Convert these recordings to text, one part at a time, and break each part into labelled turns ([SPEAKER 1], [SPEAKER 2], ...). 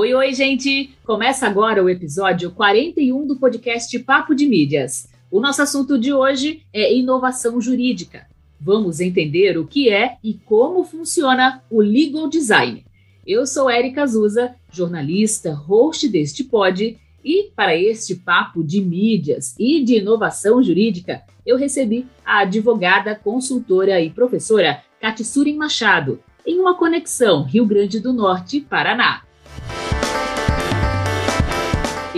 [SPEAKER 1] Oi, oi, gente! Começa agora o episódio 41 do podcast Papo de Mídias. O nosso assunto de hoje é inovação jurídica. Vamos entender o que é e como funciona o legal design. Eu sou Érica Azusa, jornalista, host deste pod, e para este papo de mídias e de inovação jurídica, eu recebi a advogada, consultora e professora Katsurin Machado, em uma conexão Rio Grande do Norte, Paraná.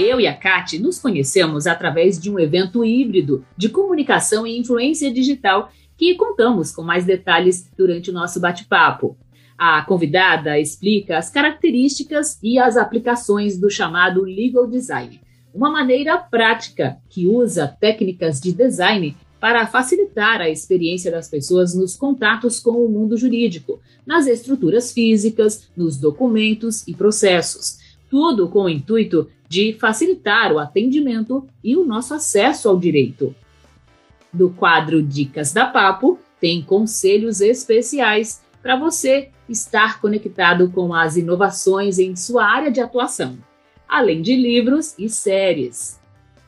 [SPEAKER 1] Eu e a Kate nos conhecemos através de um evento híbrido de comunicação e influência digital que contamos com mais detalhes durante o nosso bate-papo. A convidada explica as características e as aplicações do chamado legal design, uma maneira prática que usa técnicas de design para facilitar a experiência das pessoas nos contatos com o mundo jurídico, nas estruturas físicas, nos documentos e processos. Tudo com o intuito de facilitar o atendimento e o nosso acesso ao direito. Do quadro Dicas da Papo, tem conselhos especiais para você estar conectado com as inovações em sua área de atuação, além de livros e séries.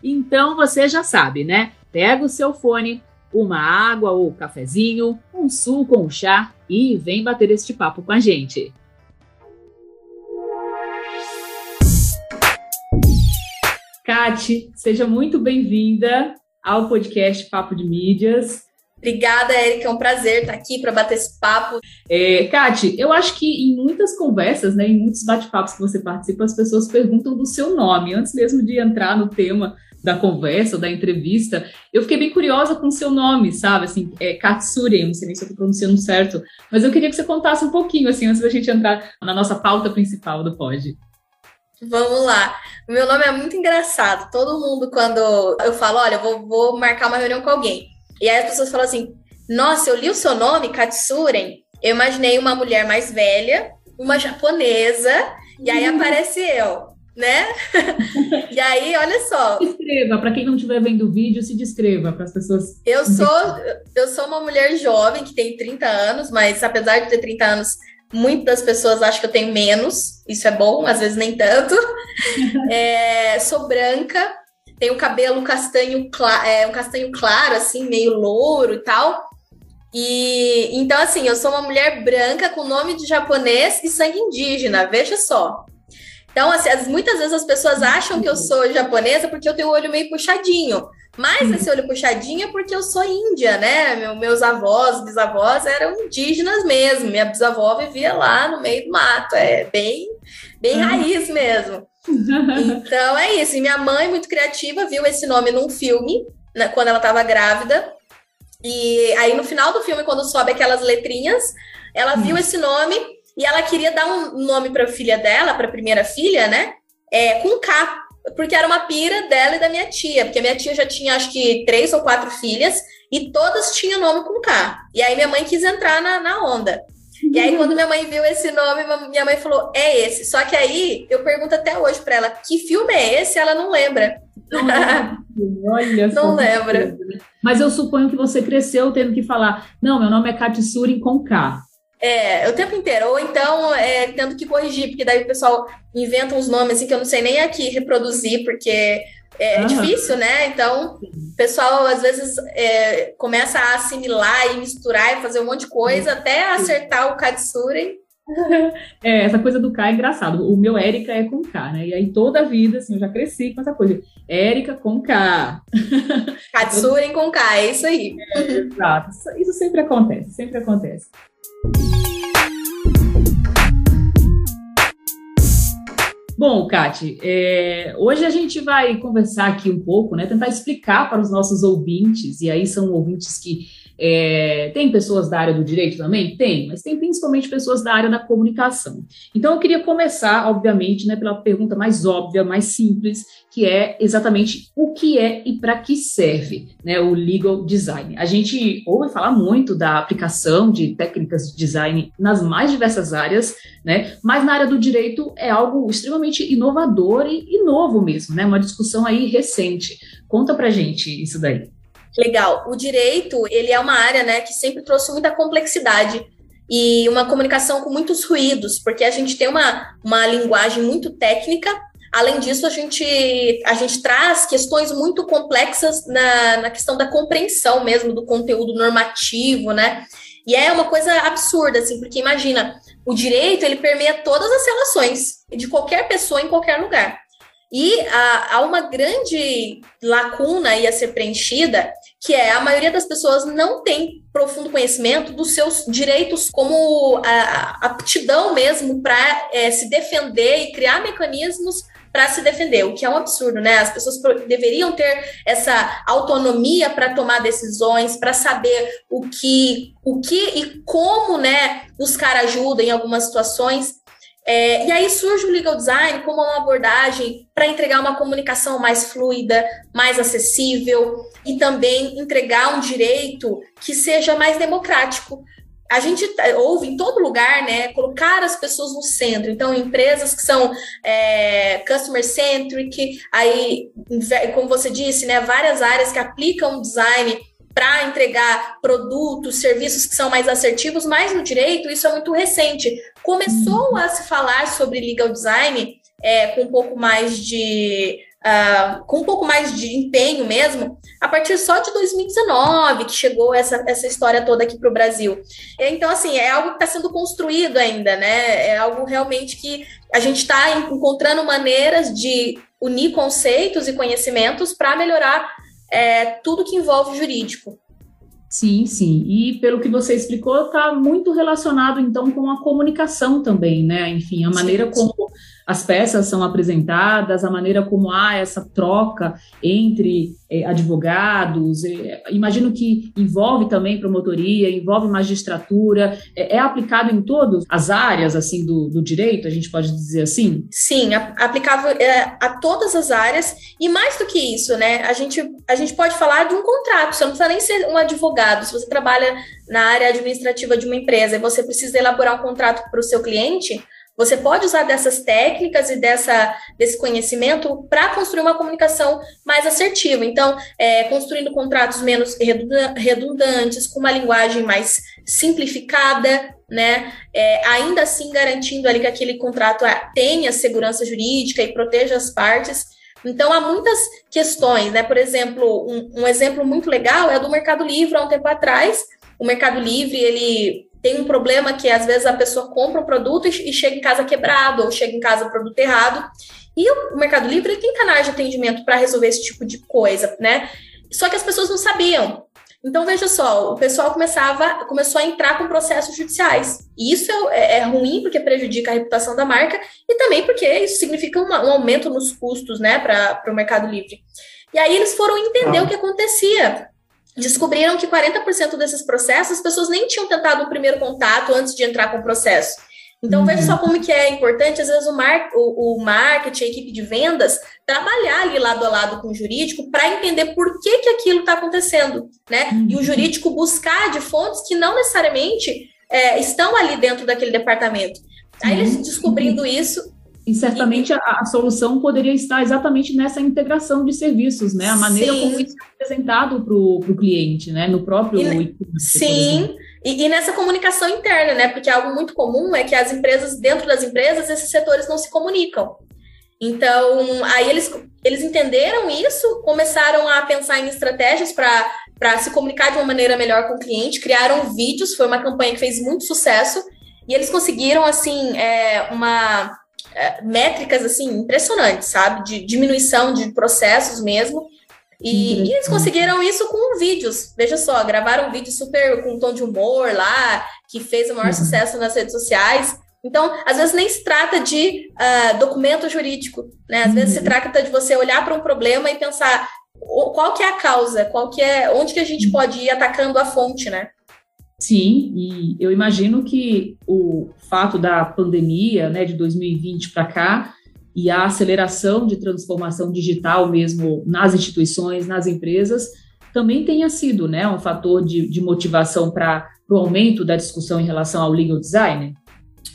[SPEAKER 1] Então você já sabe, né? Pega o seu fone, uma água ou cafezinho, um suco ou um chá e vem bater este papo com a gente. Kate, seja muito bem-vinda ao podcast Papo de Mídias.
[SPEAKER 2] Obrigada, Erika. É um prazer estar aqui para bater esse papo.
[SPEAKER 1] É, Kate, eu acho que em muitas conversas, né, em muitos bate-papos que você participa, as pessoas perguntam do seu nome. Antes mesmo de entrar no tema da conversa, da entrevista, eu fiquei bem curiosa com o seu nome, sabe? Assim, é Katsuri, não sei nem se eu estou pronunciando certo, mas eu queria que você contasse um pouquinho, assim, antes da gente entrar na nossa pauta principal do pod.
[SPEAKER 2] Vamos lá. O meu nome é muito engraçado. Todo mundo, quando eu falo, olha, eu vou, vou marcar uma reunião com alguém. E aí as pessoas falam assim: nossa, eu li o seu nome, Katsuren. Eu imaginei uma mulher mais velha, uma japonesa, e aí uhum. aparece eu, né? e aí, olha só.
[SPEAKER 1] Se descreva, para quem não estiver vendo o vídeo, se descreva para as pessoas.
[SPEAKER 2] Eu sou, eu sou uma mulher jovem que tem 30 anos, mas apesar de ter 30 anos, Muitas pessoas acham que eu tenho menos, isso é bom, às vezes nem tanto. é, sou branca, tenho cabelo castanho, é, um castanho claro, assim, meio louro e tal. E então, assim, eu sou uma mulher branca com nome de japonês e sangue indígena, veja só. Então, assim, muitas vezes as pessoas acham que eu sou japonesa porque eu tenho o olho meio puxadinho. Mas esse olho puxadinho é porque eu sou índia, né? Meu, meus avós, bisavós eram indígenas mesmo. Minha bisavó vivia lá no meio do mato. É bem, bem raiz mesmo. Então é isso. E minha mãe, muito criativa, viu esse nome num filme, né, quando ela estava grávida. E aí, no final do filme, quando sobe aquelas letrinhas, ela viu hum. esse nome e ela queria dar um nome para a filha dela, para a primeira filha, né? É, com K, porque era uma pira dela e da minha tia, porque minha tia já tinha acho que três ou quatro filhas e todas tinham nome com K. E aí minha mãe quis entrar na, na onda. E aí, quando minha mãe viu esse nome, minha mãe falou: é esse. Só que aí eu pergunto até hoje para ela: que filme é esse? Ela não lembra.
[SPEAKER 1] Não, Olha
[SPEAKER 2] não lembra.
[SPEAKER 1] Mas eu suponho que você cresceu tendo que falar: não, meu nome é Katsurin com K.
[SPEAKER 2] É, o tempo inteiro. Ou então, é, tendo que corrigir, porque daí o pessoal inventa uns nomes assim que eu não sei nem aqui reproduzir, porque é, ah. difícil, né? Então, o pessoal às vezes é, começa a assimilar e misturar e fazer um monte de coisa até acertar o Katsuren.
[SPEAKER 1] É, essa coisa do K é engraçado. O meu Érica é com K, né? E aí toda a vida, assim, eu já cresci com essa coisa. Érica com K.
[SPEAKER 2] Katsuren com K, é isso aí.
[SPEAKER 1] É, exato. Isso sempre acontece, sempre acontece. Bom, Kati, é, hoje a gente vai conversar aqui um pouco, né, tentar explicar para os nossos ouvintes, e aí são ouvintes que é, tem pessoas da área do direito também? Tem, mas tem principalmente pessoas da área da comunicação. Então, eu queria começar, obviamente, né, pela pergunta mais óbvia, mais simples, que é exatamente o que é e para que serve né, o legal design. A gente ouve falar muito da aplicação de técnicas de design nas mais diversas áreas, né, mas na área do direito é algo extremamente inovador e, e novo mesmo, né, uma discussão aí recente. Conta para gente isso daí.
[SPEAKER 2] Legal. O direito, ele é uma área, né, que sempre trouxe muita complexidade. e uma comunicação com muitos ruídos, porque a gente tem uma, uma linguagem muito técnica. Além disso, a gente, a gente traz questões muito complexas na, na questão da compreensão mesmo do conteúdo normativo, né? E é uma coisa absurda, assim, porque imagina, o direito ele permeia todas as relações de qualquer pessoa em qualquer lugar. E há, há uma grande lacuna aí a ser preenchida, que é a maioria das pessoas não tem profundo conhecimento dos seus direitos como a, aptidão mesmo para é, se defender e criar mecanismos para se defender, o que é um absurdo, né? As pessoas deveriam ter essa autonomia para tomar decisões, para saber o que, o que e como, né, buscar ajuda em algumas situações. É, e aí surge o legal design como uma abordagem para entregar uma comunicação mais fluida, mais acessível e também entregar um direito que seja mais democrático. A gente ouve em todo lugar, né, colocar as pessoas no centro. Então, empresas que são é, customer centric, aí, como você disse, né, várias áreas que aplicam design para entregar produtos, serviços que são mais assertivos, mas no direito isso é muito recente. Começou a se falar sobre legal design é, com um pouco mais de uh, com um pouco mais de empenho mesmo, a partir só de 2019 que chegou essa, essa história toda aqui para o Brasil. Então, assim, é algo que está sendo construído ainda, né? É algo realmente que a gente está encontrando maneiras de unir conceitos e conhecimentos para melhorar é, tudo que envolve jurídico.
[SPEAKER 1] Sim, sim. E pelo que você explicou, está muito relacionado então com a comunicação também, né? Enfim, a maneira sim, sim. como as peças são apresentadas, a maneira como há essa troca entre é, advogados. É, imagino que envolve também promotoria, envolve magistratura. É, é aplicado em todas as áreas assim do, do, direito, a gente pode dizer assim?
[SPEAKER 2] Sim, aplicável é, a todas as áreas. E mais do que isso, né? A gente, a gente pode falar de um contrato. Você não precisa nem ser um advogado. Se você trabalha na área administrativa de uma empresa e você precisa elaborar um contrato para o seu cliente você pode usar dessas técnicas e dessa, desse conhecimento para construir uma comunicação mais assertiva. Então, é, construindo contratos menos redundantes, com uma linguagem mais simplificada, né? É, ainda assim garantindo ali que aquele contrato é, tenha segurança jurídica e proteja as partes. Então, há muitas questões, né? Por exemplo, um, um exemplo muito legal é do Mercado Livre, há um tempo atrás. O Mercado Livre, ele tem um problema que às vezes a pessoa compra um produto e chega em casa quebrado, ou chega em casa produto errado. E o Mercado Livre tem canais de atendimento para resolver esse tipo de coisa, né? Só que as pessoas não sabiam. Então, veja só, o pessoal começava, começou a entrar com processos judiciais. E isso é, é, é ruim porque prejudica a reputação da marca e também porque isso significa uma, um aumento nos custos né, para o Mercado Livre. E aí eles foram entender ah. o que acontecia descobriram que 40% desses processos as pessoas nem tinham tentado um primeiro contato antes de entrar com o processo. Então, uhum. veja só como que é importante, às vezes, o, mar, o, o marketing, a equipe de vendas, trabalhar ali lado a lado com o jurídico para entender por que, que aquilo está acontecendo, né? Uhum. E o jurídico buscar de fontes que não necessariamente é, estão ali dentro daquele departamento. Aí, eles uhum. descobrindo isso,
[SPEAKER 1] e certamente a, a, solução poderia estar exatamente nessa integração de serviços, né? A maneira sim. como isso é apresentado para o cliente, né? No próprio
[SPEAKER 2] e, Sim, e, e, nessa comunicação interna, né? Porque algo muito comum é que as empresas, dentro das empresas, esses setores não se comunicam. Então, aí eles, eles entenderam isso, começaram a pensar em estratégias para se comunicar de uma maneira melhor com o cliente, criaram vídeos, foi uma campanha que fez muito sucesso, e eles conseguiram, assim, é, uma métricas assim impressionantes, sabe? De diminuição de processos mesmo. E, e, eles conseguiram isso com vídeos. Veja só, gravaram um vídeo super com um tom de humor lá, que fez o maior uhum. sucesso nas redes sociais. Então, às vezes nem se trata de uh, documento jurídico, né? Às uhum. vezes se uhum. trata de você olhar para um problema e pensar qual que é a causa, qual que é, onde que a gente pode ir atacando a fonte, né?
[SPEAKER 1] Sim, e eu imagino que o fato da pandemia, né, de 2020 para cá, e a aceleração de transformação digital mesmo nas instituições, nas empresas, também tenha sido né, um fator de, de motivação para o aumento da discussão em relação ao legal design?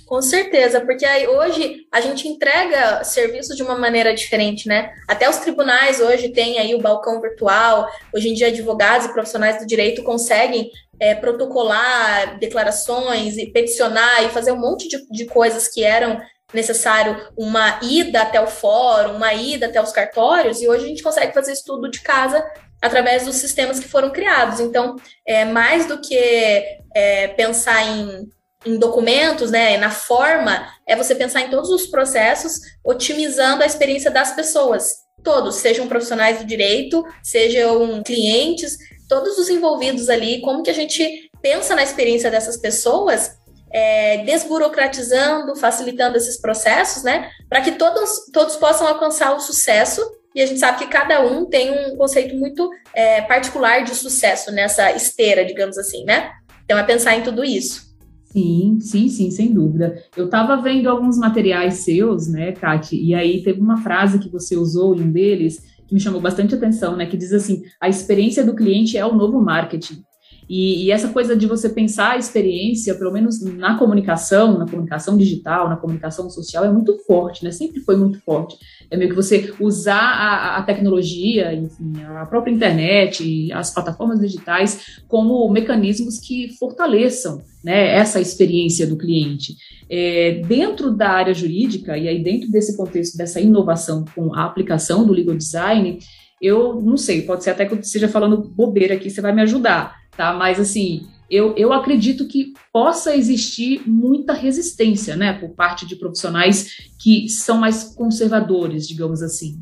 [SPEAKER 2] Com certeza, porque aí hoje a gente entrega serviços de uma maneira diferente, né? Até os tribunais hoje têm aí o balcão virtual. Hoje em dia, advogados e profissionais do direito conseguem é, protocolar declarações e peticionar e fazer um monte de, de coisas que eram necessário uma ida até o fórum, uma ida até os cartórios, e hoje a gente consegue fazer isso tudo de casa através dos sistemas que foram criados. Então, é mais do que é, pensar em, em documentos, né, na forma, é você pensar em todos os processos, otimizando a experiência das pessoas. Todos, sejam profissionais do direito, sejam clientes, todos os envolvidos ali, como que a gente pensa na experiência dessas pessoas é, desburocratizando, facilitando esses processos, né? Para que todos, todos possam alcançar o sucesso. E a gente sabe que cada um tem um conceito muito é, particular de sucesso nessa esteira, digamos assim, né? Então é pensar em tudo isso.
[SPEAKER 1] Sim, sim, sim, sem dúvida. Eu estava vendo alguns materiais seus, né, Kati, e aí teve uma frase que você usou em um deles que me chamou bastante atenção, né, que diz assim: a experiência do cliente é o novo marketing. E, e, essa coisa de você pensar a experiência, pelo menos na comunicação, na comunicação digital, na comunicação social, é muito forte, né? Sempre foi muito forte. É meio que você usar a, a tecnologia, enfim, a própria internet, as plataformas digitais como mecanismos que fortaleçam né, essa experiência do cliente. É, dentro da área jurídica, e aí dentro desse contexto dessa inovação com a aplicação do legal design, eu não sei, pode ser até que eu esteja falando bobeira aqui, você vai me ajudar tá? Mas assim, eu, eu acredito que possa existir muita resistência, né, por parte de profissionais que são mais conservadores, digamos assim.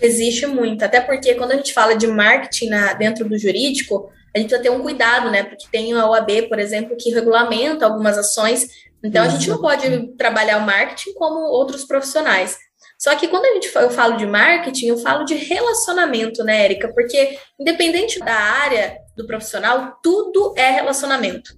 [SPEAKER 2] Existe muito, até porque quando a gente fala de marketing na, dentro do jurídico, a gente precisa ter um cuidado, né? Porque tem a OAB, por exemplo, que regulamenta algumas ações. Então, a gente não pode trabalhar o marketing como outros profissionais. Só que quando a gente, eu falo de marketing, eu falo de relacionamento, né, Érica? Porque, independente da área do profissional, tudo é relacionamento.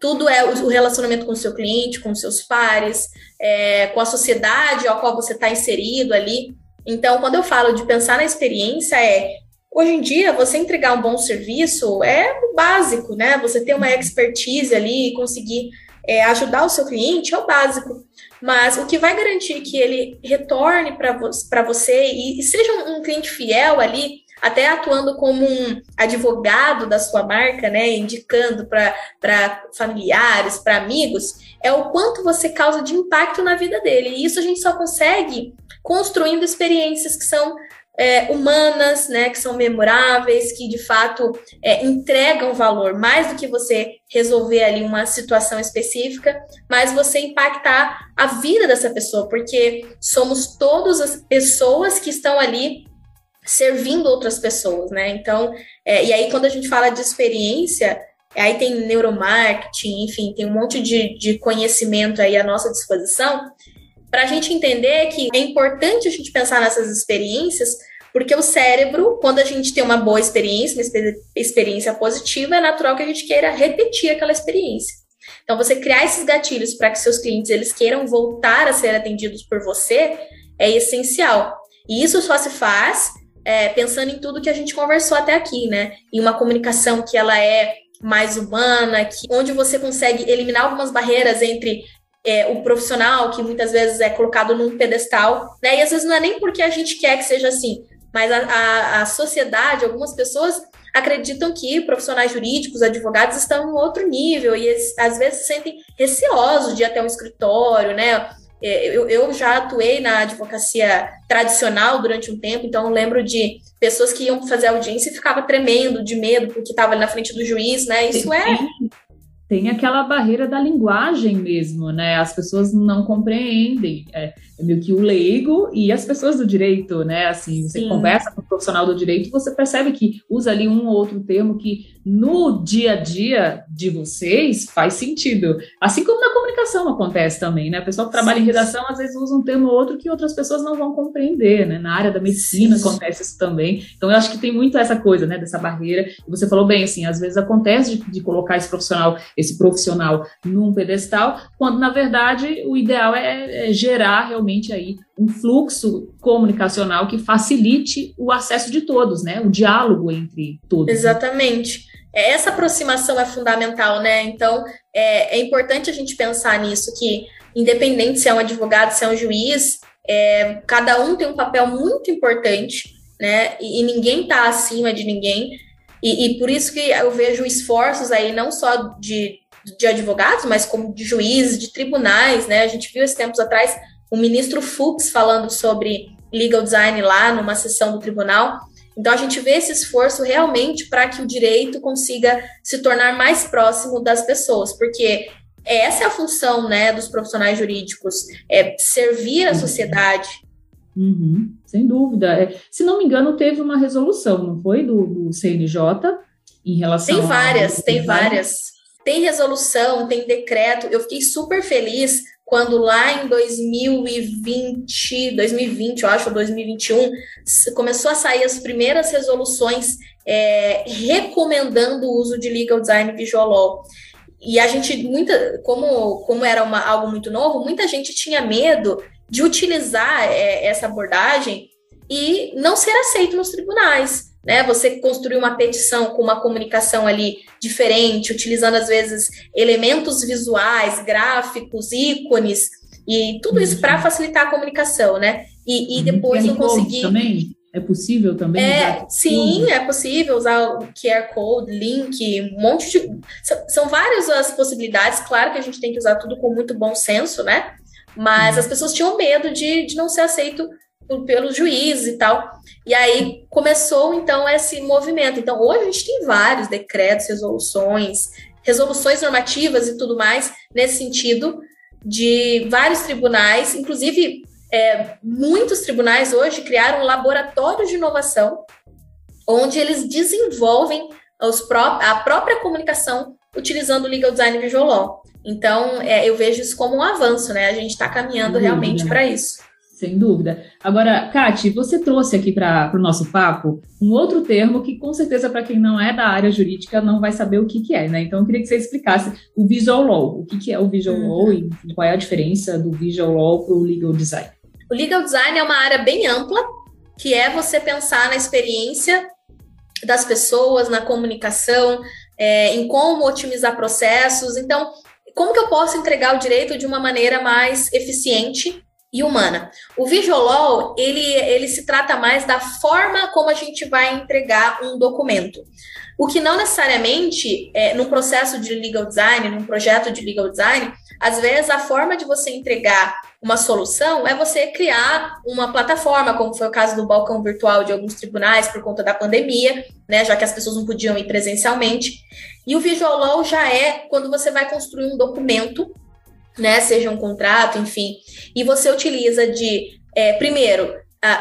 [SPEAKER 2] Tudo é o relacionamento com o seu cliente, com seus pares, é, com a sociedade ao qual você está inserido ali. Então, quando eu falo de pensar na experiência, é Hoje em dia, você entregar um bom serviço é o básico, né? Você ter uma expertise ali e conseguir é, ajudar o seu cliente é o básico. Mas o que vai garantir que ele retorne para vo você e, e seja um, um, cliente fiel ali, até atuando como um advogado da sua marca, né, indicando para familiares, para amigos, é o quanto você causa de impacto na vida dele. E isso a gente só consegue construindo experiências que são é, humanas, né, que são memoráveis, que de fato é, entregam valor, mais do que você resolver ali uma situação específica, mas você impactar a vida dessa pessoa, porque somos todas as pessoas que estão ali servindo outras pessoas, né? Então, é, e aí quando a gente fala de experiência, aí tem neuromarketing, enfim, tem um monte de, de conhecimento aí à nossa disposição, para a gente entender que é importante a gente pensar nessas experiências, porque o cérebro, quando a gente tem uma boa experiência, uma experiência positiva, é natural que a gente queira repetir aquela experiência. Então, você criar esses gatilhos para que seus clientes eles queiram voltar a ser atendidos por você é essencial. E isso só se faz é, pensando em tudo que a gente conversou até aqui, né? Em uma comunicação que ela é mais humana, que, onde você consegue eliminar algumas barreiras entre é, o profissional, que muitas vezes é colocado num pedestal, né? E às vezes não é nem porque a gente quer que seja assim, mas a, a, a sociedade, algumas pessoas acreditam que profissionais jurídicos, advogados estão em outro nível e eles, às vezes se sentem receosos de ir até um escritório, né? É, eu, eu, já atuei na advocacia tradicional durante um tempo, então eu lembro de pessoas que iam fazer audiência e ficava tremendo de medo porque estava ali na frente do juiz, né? Isso é
[SPEAKER 1] tem aquela barreira da linguagem mesmo, né? As pessoas não compreendem. É meio que o leigo e as pessoas do direito, né? Assim, você Sim. conversa com o profissional do direito, você percebe que usa ali um ou outro termo que no dia a dia de vocês faz sentido. Assim como na comunicação acontece também, né? A pessoa que trabalha Sim. em redação às vezes usa um termo ou outro que outras pessoas não vão compreender, né? Na área da medicina Sim. acontece isso também. Então eu acho que tem muito essa coisa, né? Dessa barreira. E você falou bem, assim, às vezes acontece de, de colocar esse profissional, esse profissional num pedestal, quando na verdade o ideal é, é gerar realmente realmente aí um fluxo comunicacional que facilite o acesso de todos, né? O diálogo entre todos.
[SPEAKER 2] Exatamente. Né? Essa aproximação é fundamental, né? Então, é, é, importante a gente pensar nisso, que independente se é um advogado, se é um juiz, é, cada um tem um papel muito importante, né? E, e ninguém está acima de ninguém. E, e por isso que eu vejo esforços aí, não só de, de advogados, mas como de juízes, de tribunais, né? A gente viu esses tempos atrás o ministro Fux falando sobre legal design lá numa sessão do tribunal. Então a gente vê esse esforço realmente para que o direito consiga se tornar mais próximo das pessoas, porque essa é a função né, dos profissionais jurídicos, é servir a uhum. sociedade.
[SPEAKER 1] Uhum, sem dúvida. É, se não me engano, teve uma resolução, não foi? Do, do CNJ em relação
[SPEAKER 2] Tem várias, a... tem várias. Tem resolução, tem decreto. Eu fiquei super feliz quando lá em 2020, 2020, eu acho, 2021, começou a sair as primeiras resoluções é, recomendando o uso de legal design visual law. E a gente, muita, como, como era uma, algo muito novo, muita gente tinha medo de utilizar é, essa abordagem e não ser aceito nos tribunais. Né? Você construir uma petição com uma comunicação ali diferente, utilizando às vezes elementos visuais, gráficos, ícones, e tudo isso para facilitar a comunicação, né? E, e uhum. depois não conseguir.
[SPEAKER 1] Também? É possível também?
[SPEAKER 2] É, sim, é possível usar o QR Code, link, um monte de. São, são várias as possibilidades. Claro que a gente tem que usar tudo com muito bom senso, né? Mas uhum. as pessoas tinham medo de, de não ser aceito por, pelos juízes e tal. E aí começou então esse movimento. Então hoje a gente tem vários decretos, resoluções, resoluções normativas e tudo mais nesse sentido de vários tribunais, inclusive é, muitos tribunais hoje criaram laboratórios de inovação, onde eles desenvolvem pró a própria comunicação utilizando o legal design visual law. Então, é, eu vejo isso como um avanço, né? A gente está caminhando realmente para isso.
[SPEAKER 1] Sem dúvida. Agora, Kati, você trouxe aqui para o no nosso papo um outro termo que, com certeza, para quem não é da área jurídica, não vai saber o que, que é, né? Então, eu queria que você explicasse o Visual Law. O que, que é o Visual uhum. Law e qual é a diferença do Visual Law para o Legal Design?
[SPEAKER 2] O legal design é uma área bem ampla, que é você pensar na experiência das pessoas, na comunicação, é, em como otimizar processos. Então, como que eu posso entregar o direito de uma maneira mais eficiente e humana? O Visual ele, ele se trata mais da forma como a gente vai entregar um documento. O que não necessariamente, é, num processo de legal design, num projeto de legal design, às vezes a forma de você entregar uma solução é você criar uma plataforma, como foi o caso do balcão virtual de alguns tribunais por conta da pandemia, né, já que as pessoas não podiam ir presencialmente. E o Visual Law já é quando você vai construir um documento, né, seja um contrato, enfim, e você utiliza de, é, primeiro,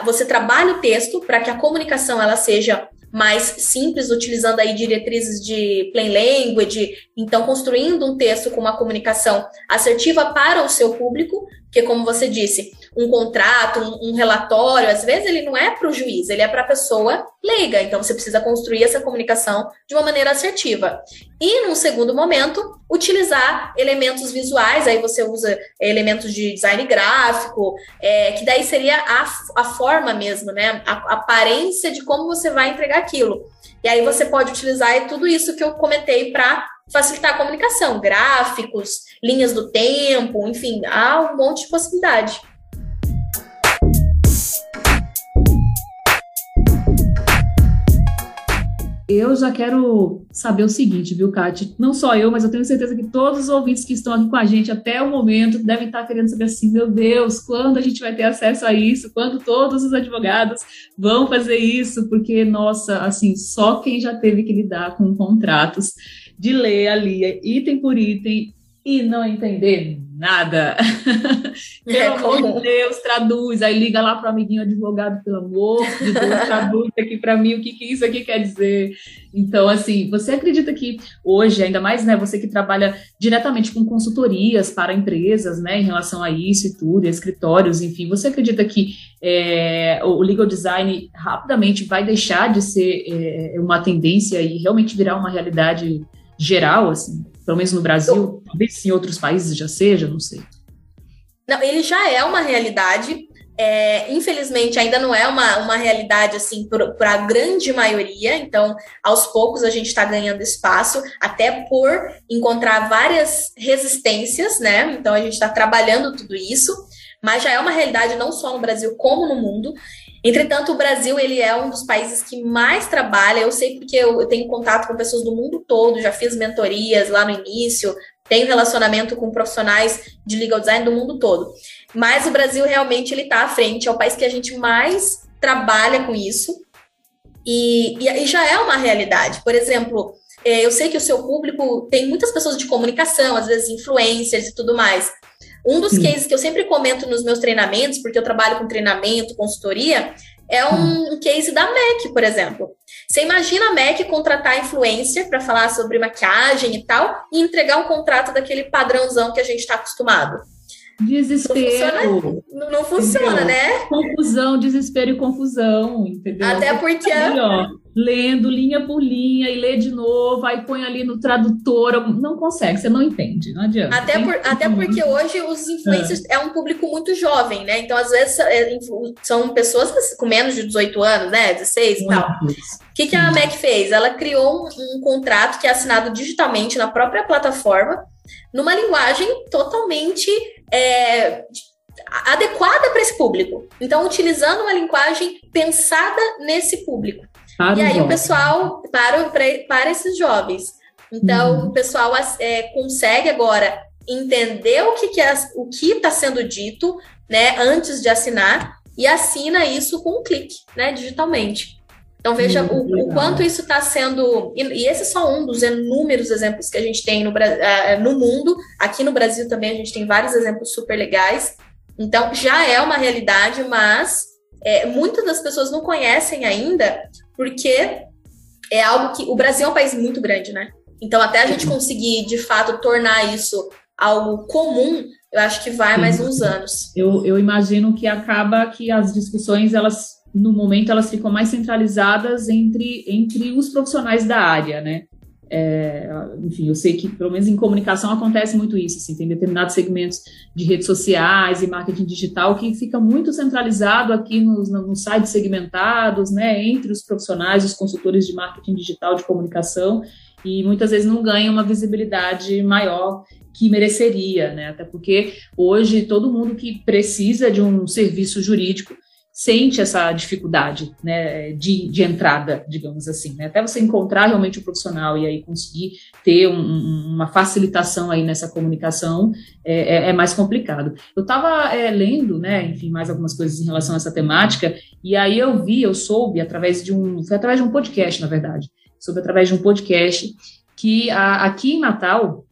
[SPEAKER 2] você trabalha o texto para que a comunicação ela seja mais simples, utilizando aí diretrizes de plain language, então construindo um texto com uma comunicação assertiva para o seu público, porque como você disse, um contrato, um, um relatório, às vezes ele não é para o juiz, ele é para a pessoa leiga, então você precisa construir essa comunicação de uma maneira assertiva. E num segundo momento, utilizar elementos visuais, aí você usa elementos de design gráfico, é, que daí seria a, a forma mesmo, né? A, a aparência de como você vai entregar aquilo. E aí você pode utilizar tudo isso que eu comentei para facilitar a comunicação, gráficos, linhas do tempo, enfim, há um monte de possibilidade.
[SPEAKER 1] Eu já quero saber o seguinte, viu, Kátia? Não só eu, mas eu tenho certeza que todos os ouvintes que estão aqui com a gente até o momento devem estar querendo saber assim, meu Deus, quando a gente vai ter acesso a isso? Quando todos os advogados vão fazer isso? Porque, nossa, assim, só quem já teve que lidar com contratos de ler ali item por item e não entender nada. pelo é amor de Deus, traduz. Aí liga lá para o amiguinho advogado, pelo amor de Deus, traduz aqui para mim o que, que isso aqui quer dizer. Então, assim, você acredita que hoje, ainda mais, né, você que trabalha diretamente com consultorias para empresas, né, em relação a isso e tudo, escritórios, enfim, você acredita que é, o legal design rapidamente vai deixar de ser é, uma tendência e realmente virar uma realidade geral, assim? Pelo menos no Brasil, talvez em outros países já seja, não sei.
[SPEAKER 2] Não, ele já é uma realidade. É, infelizmente, ainda não é uma, uma realidade assim para a grande maioria, então aos poucos a gente está ganhando espaço, até por encontrar várias resistências, né? Então a gente está trabalhando tudo isso, mas já é uma realidade não só no Brasil como no mundo. Entretanto, o Brasil ele é um dos países que mais trabalha. Eu sei porque eu tenho contato com pessoas do mundo todo, já fiz mentorias lá no início, tenho relacionamento com profissionais de legal design do mundo todo. Mas o Brasil realmente ele está à frente, é o país que a gente mais trabalha com isso. E, e, e já é uma realidade. Por exemplo, é, eu sei que o seu público tem muitas pessoas de comunicação, às vezes influencers e tudo mais. Um dos Sim. cases que eu sempre comento nos meus treinamentos, porque eu trabalho com treinamento, consultoria, é um, um case da MAC, por exemplo. Você imagina a MAC contratar influencer para falar sobre maquiagem e tal, e entregar um contrato daquele padrãozão que a gente está acostumado.
[SPEAKER 1] Desespero.
[SPEAKER 2] Não funciona, não funciona né?
[SPEAKER 1] Confusão, desespero e confusão, entendeu?
[SPEAKER 2] Até porque.
[SPEAKER 1] Ó, lendo linha por linha e lê de novo, aí põe ali no tradutor. Não consegue, você não entende, não adianta.
[SPEAKER 2] Até, por, até porque hoje os influencers é. é. um público muito jovem, né? Então, às vezes, é, são pessoas com menos de 18 anos, né? 16 e tal. O que, que a MEC fez? Ela criou um, um contrato que é assinado digitalmente na própria plataforma, numa linguagem totalmente é, adequada para esse público. Então, utilizando uma linguagem pensada nesse público. Para e aí jovens. o pessoal, para, para, esses jovens. Então, uhum. o pessoal é, consegue agora entender o que, que é, o que está sendo dito, né, antes de assinar, e assina isso com um clique, né, digitalmente. Então veja o, o, quanto isso está sendo. E, e, esse é só um dos inúmeros exemplos que a gente tem no, uh, no mundo. Aqui no Brasil também a gente tem vários exemplos super legais. Então já é uma realidade, mas é, muitas das pessoas não conhecem ainda, porque é algo que. O Brasil é um país muito grande, né? Então, até a gente conseguir, de fato, tornar isso algo comum, eu acho que vai mais uns anos.
[SPEAKER 1] Eu, eu imagino que acaba que as discussões, elas no momento elas ficam mais centralizadas entre, entre os profissionais da área, né? É, enfim, eu sei que pelo menos em comunicação acontece muito isso, assim, tem determinados segmentos de redes sociais e marketing digital que fica muito centralizado aqui nos, nos sites segmentados, né, entre os profissionais, os consultores de marketing digital de comunicação e muitas vezes não ganha uma visibilidade maior que mereceria, né? Até porque hoje todo mundo que precisa de um serviço jurídico sente essa dificuldade né, de, de entrada, digamos assim. Né? Até você encontrar realmente o profissional e aí conseguir ter um, uma facilitação aí nessa comunicação é, é, é mais complicado. Eu estava é, lendo, né, enfim, mais algumas coisas em relação a essa temática, e aí eu vi, eu soube, através de um, foi através de um podcast, na verdade, soube através de um podcast, que a, aqui em Natal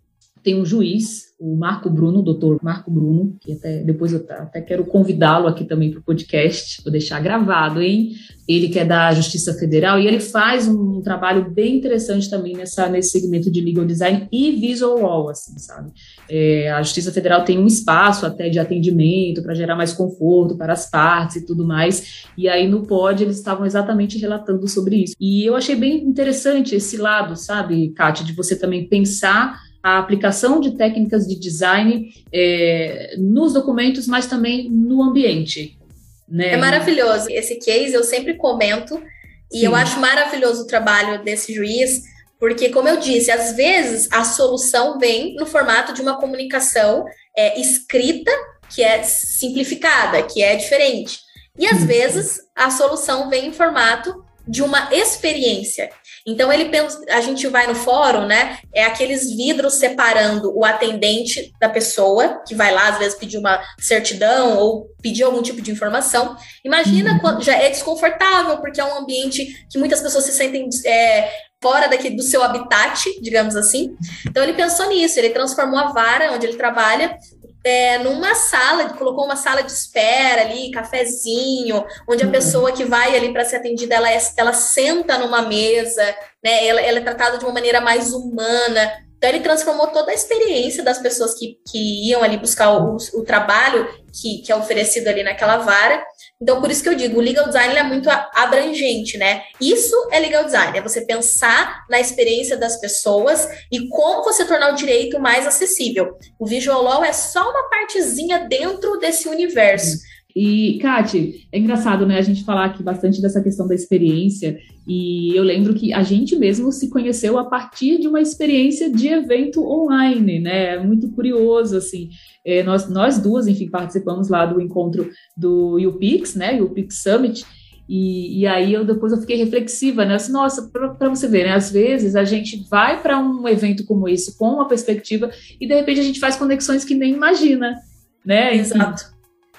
[SPEAKER 1] tem um juiz o Marco Bruno, o doutor Marco Bruno, que até depois eu até quero convidá-lo aqui também para o podcast, vou deixar gravado, hein? Ele que é da Justiça Federal e ele faz um trabalho bem interessante também nessa, nesse segmento de legal design e visual wall, assim, sabe? É, a Justiça Federal tem um espaço até de atendimento para gerar mais conforto para as partes e tudo mais, e aí no pod eles estavam exatamente relatando sobre isso. E eu achei bem interessante esse lado, sabe, Kátia, de você também pensar a aplicação de técnicas de design é, nos documentos, mas também no ambiente. Né?
[SPEAKER 2] É maravilhoso. Esse case eu sempre comento, e Sim. eu acho maravilhoso o trabalho desse juiz, porque, como eu disse, às vezes a solução vem no formato de uma comunicação é, escrita, que é simplificada, que é diferente. E às vezes a solução vem em formato de uma experiência. Então ele pensa, a gente vai no fórum, né? É aqueles vidros separando o atendente da pessoa que vai lá às vezes pedir uma certidão ou pedir algum tipo de informação. Imagina uhum. quando já é desconfortável porque é um ambiente que muitas pessoas se sentem é, fora daqui do seu habitat, digamos assim. Então ele pensou nisso, ele transformou a vara onde ele trabalha é, numa sala, colocou uma sala de espera ali, cafezinho, onde a uhum. pessoa que vai ali para ser atendida, ela, é, ela senta numa mesa, né? Ela, ela é tratada de uma maneira mais humana. Então ele transformou toda a experiência das pessoas que, que iam ali buscar o, o trabalho que, que é oferecido ali naquela vara então, por isso que eu digo, o legal design é muito abrangente, né? Isso é legal design, é você pensar na experiência das pessoas e como você tornar o direito mais acessível. O visual law é só uma partezinha dentro desse universo.
[SPEAKER 1] E, Kati, é engraçado, né, a gente falar aqui bastante dessa questão da experiência, e eu lembro que a gente mesmo se conheceu a partir de uma experiência de evento online, né, é muito curioso, assim, é, nós, nós duas, enfim, participamos lá do encontro do UPix, né, UPix Summit, E, e aí eu depois eu fiquei reflexiva, né? Assim, nossa, para você ver, né? Às vezes a gente vai para um evento como esse com uma perspectiva e de repente a gente faz conexões que nem imagina, né?
[SPEAKER 2] Exato.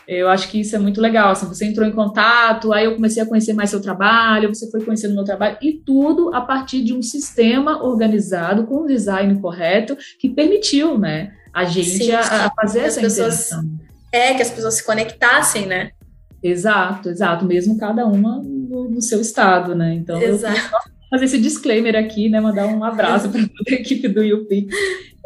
[SPEAKER 1] Eu acho que isso é muito legal. Assim, você entrou em contato, aí eu comecei a conhecer mais seu trabalho, você foi conhecendo meu trabalho, e tudo a partir de um sistema organizado, com um design correto, que permitiu, né, a gente Sim, a, a, fazer essa pessoas, interação.
[SPEAKER 2] É, que as pessoas se conectassem, né?
[SPEAKER 1] Exato, exato, mesmo cada uma no, no seu estado, né? Então,
[SPEAKER 2] exato.
[SPEAKER 1] eu fazer esse disclaimer aqui, né? Mandar um abraço para toda a equipe do UP,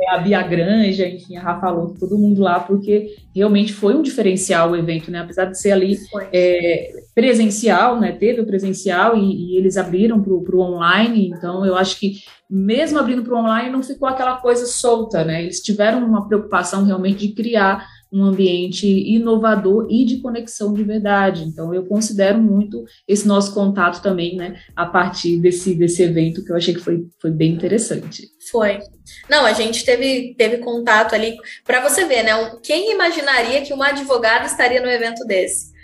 [SPEAKER 1] é, a Bia Granja, enfim, a Rafa Louco, todo mundo lá, porque realmente foi um diferencial o evento, né? Apesar de ser ali é, presencial, né? Teve o presencial e, e eles abriram para o online, então eu acho que mesmo abrindo para o online não ficou aquela coisa solta, né? Eles tiveram uma preocupação realmente de criar um ambiente inovador e de conexão de verdade. Então, eu considero muito esse nosso contato também, né, a partir desse, desse evento, que eu achei que foi, foi bem interessante.
[SPEAKER 2] Foi. Não, a gente teve, teve contato ali, para você ver, né, quem imaginaria que uma advogada estaria no evento desse?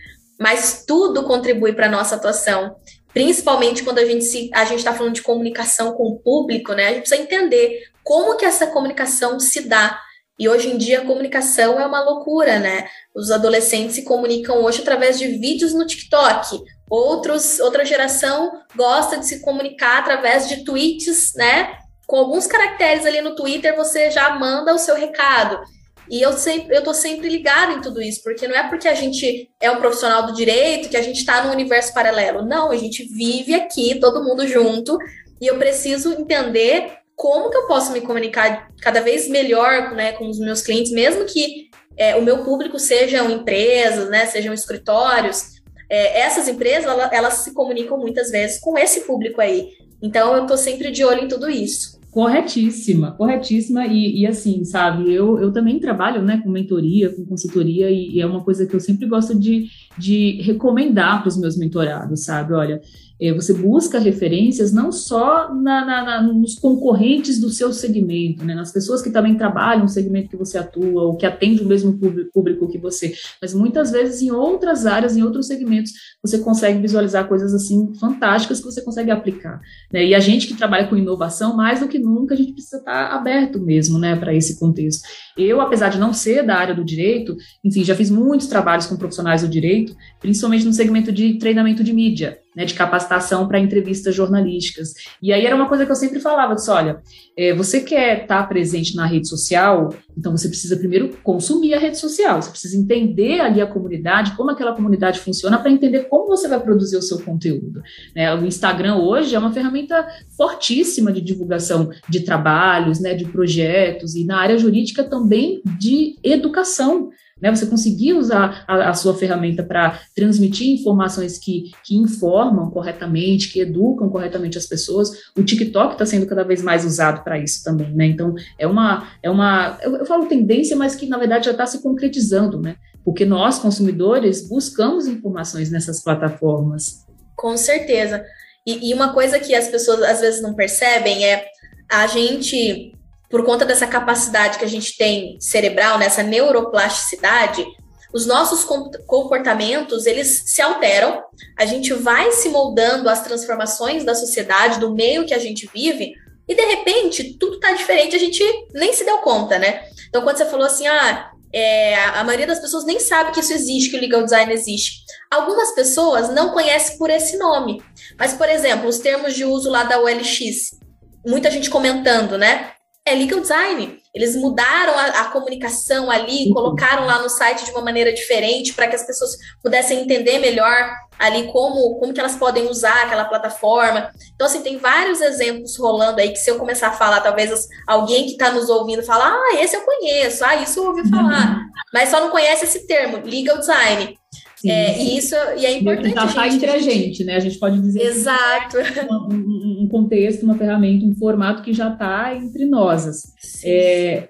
[SPEAKER 2] Mas tudo contribui para a nossa atuação principalmente quando a gente se a gente está falando de comunicação com o público, né? A gente precisa entender como que essa comunicação se dá. E hoje em dia a comunicação é uma loucura, né? Os adolescentes se comunicam hoje através de vídeos no TikTok. Outros, outra geração gosta de se comunicar através de tweets, né? Com alguns caracteres ali no Twitter você já manda o seu recado. E eu sempre, eu tô sempre ligada em tudo isso, porque não é porque a gente é um profissional do direito que a gente está no universo paralelo. Não, a gente vive aqui, todo mundo junto, e eu preciso entender como que eu posso me comunicar cada vez melhor né, com os meus clientes, mesmo que é, o meu público sejam empresas, né, sejam escritórios. É, essas empresas, elas, elas se comunicam muitas vezes com esse público aí. Então, eu estou sempre de olho em tudo isso.
[SPEAKER 1] Corretíssima, corretíssima. E, e, assim, sabe, eu, eu também trabalho né, com mentoria, com consultoria, e, e é uma coisa que eu sempre gosto de, de recomendar para os meus mentorados, sabe? Olha, você busca referências não só na, na, na, nos concorrentes do seu segmento, né, nas pessoas que também trabalham no segmento que você atua, ou que atende o mesmo público que você, mas muitas vezes em outras áreas, em outros segmentos, você consegue visualizar coisas assim fantásticas que você consegue aplicar. Né? E a gente que trabalha com inovação, mais do que nunca, a gente precisa estar aberto mesmo né, para esse contexto. Eu, apesar de não ser da área do direito, enfim, já fiz muitos trabalhos com profissionais do direito, principalmente no segmento de treinamento de mídia né, de capacitação para entrevistas jornalísticas. E aí era uma coisa que eu sempre falava, disse, olha, é, você quer estar tá presente na rede social, então você precisa primeiro consumir a rede social, você precisa entender ali a comunidade, como aquela comunidade funciona, para entender como você vai produzir o seu conteúdo. Né? O Instagram hoje é uma ferramenta fortíssima de divulgação de trabalhos, né, de projetos, e na área jurídica também de educação né? Você conseguir usar a, a sua ferramenta para transmitir informações que, que informam corretamente, que educam corretamente as pessoas. O TikTok está sendo cada vez mais usado para isso também, né? Então, é uma, é uma eu, eu falo tendência, mas que na verdade já está se concretizando, né? Porque nós, consumidores, buscamos informações nessas plataformas.
[SPEAKER 2] Com certeza. E, e, uma coisa que as pessoas às vezes não percebem é a gente por conta dessa capacidade que a gente tem cerebral, nessa neuroplasticidade, os nossos comportamentos eles se alteram, a gente vai se moldando às transformações da sociedade, do meio que a gente vive, e de repente tudo tá diferente, a gente nem se deu conta, né? Então, quando você falou assim, ah, é, a maioria das pessoas nem sabe que isso existe, que o legal design existe. Algumas pessoas não conhecem por esse nome, mas, por exemplo, os termos de uso lá da OLX, muita gente comentando, né? É legal design. Eles mudaram a, a comunicação ali, uhum. colocaram lá no site de uma maneira diferente para que as pessoas pudessem entender melhor ali como, como que elas podem usar aquela plataforma. Então, assim, tem vários exemplos rolando aí que se eu começar a falar, talvez alguém que está nos ouvindo falar, ah, esse eu conheço, ah, isso eu ouvi falar, uhum. mas só não conhece esse termo, legal design. Sim, é, E isso e é importante.
[SPEAKER 1] Já está entre a gente, né? A gente pode dizer.
[SPEAKER 2] Exato.
[SPEAKER 1] Um, um, contexto, uma ferramenta, um formato que já está entre nós. Assim. É,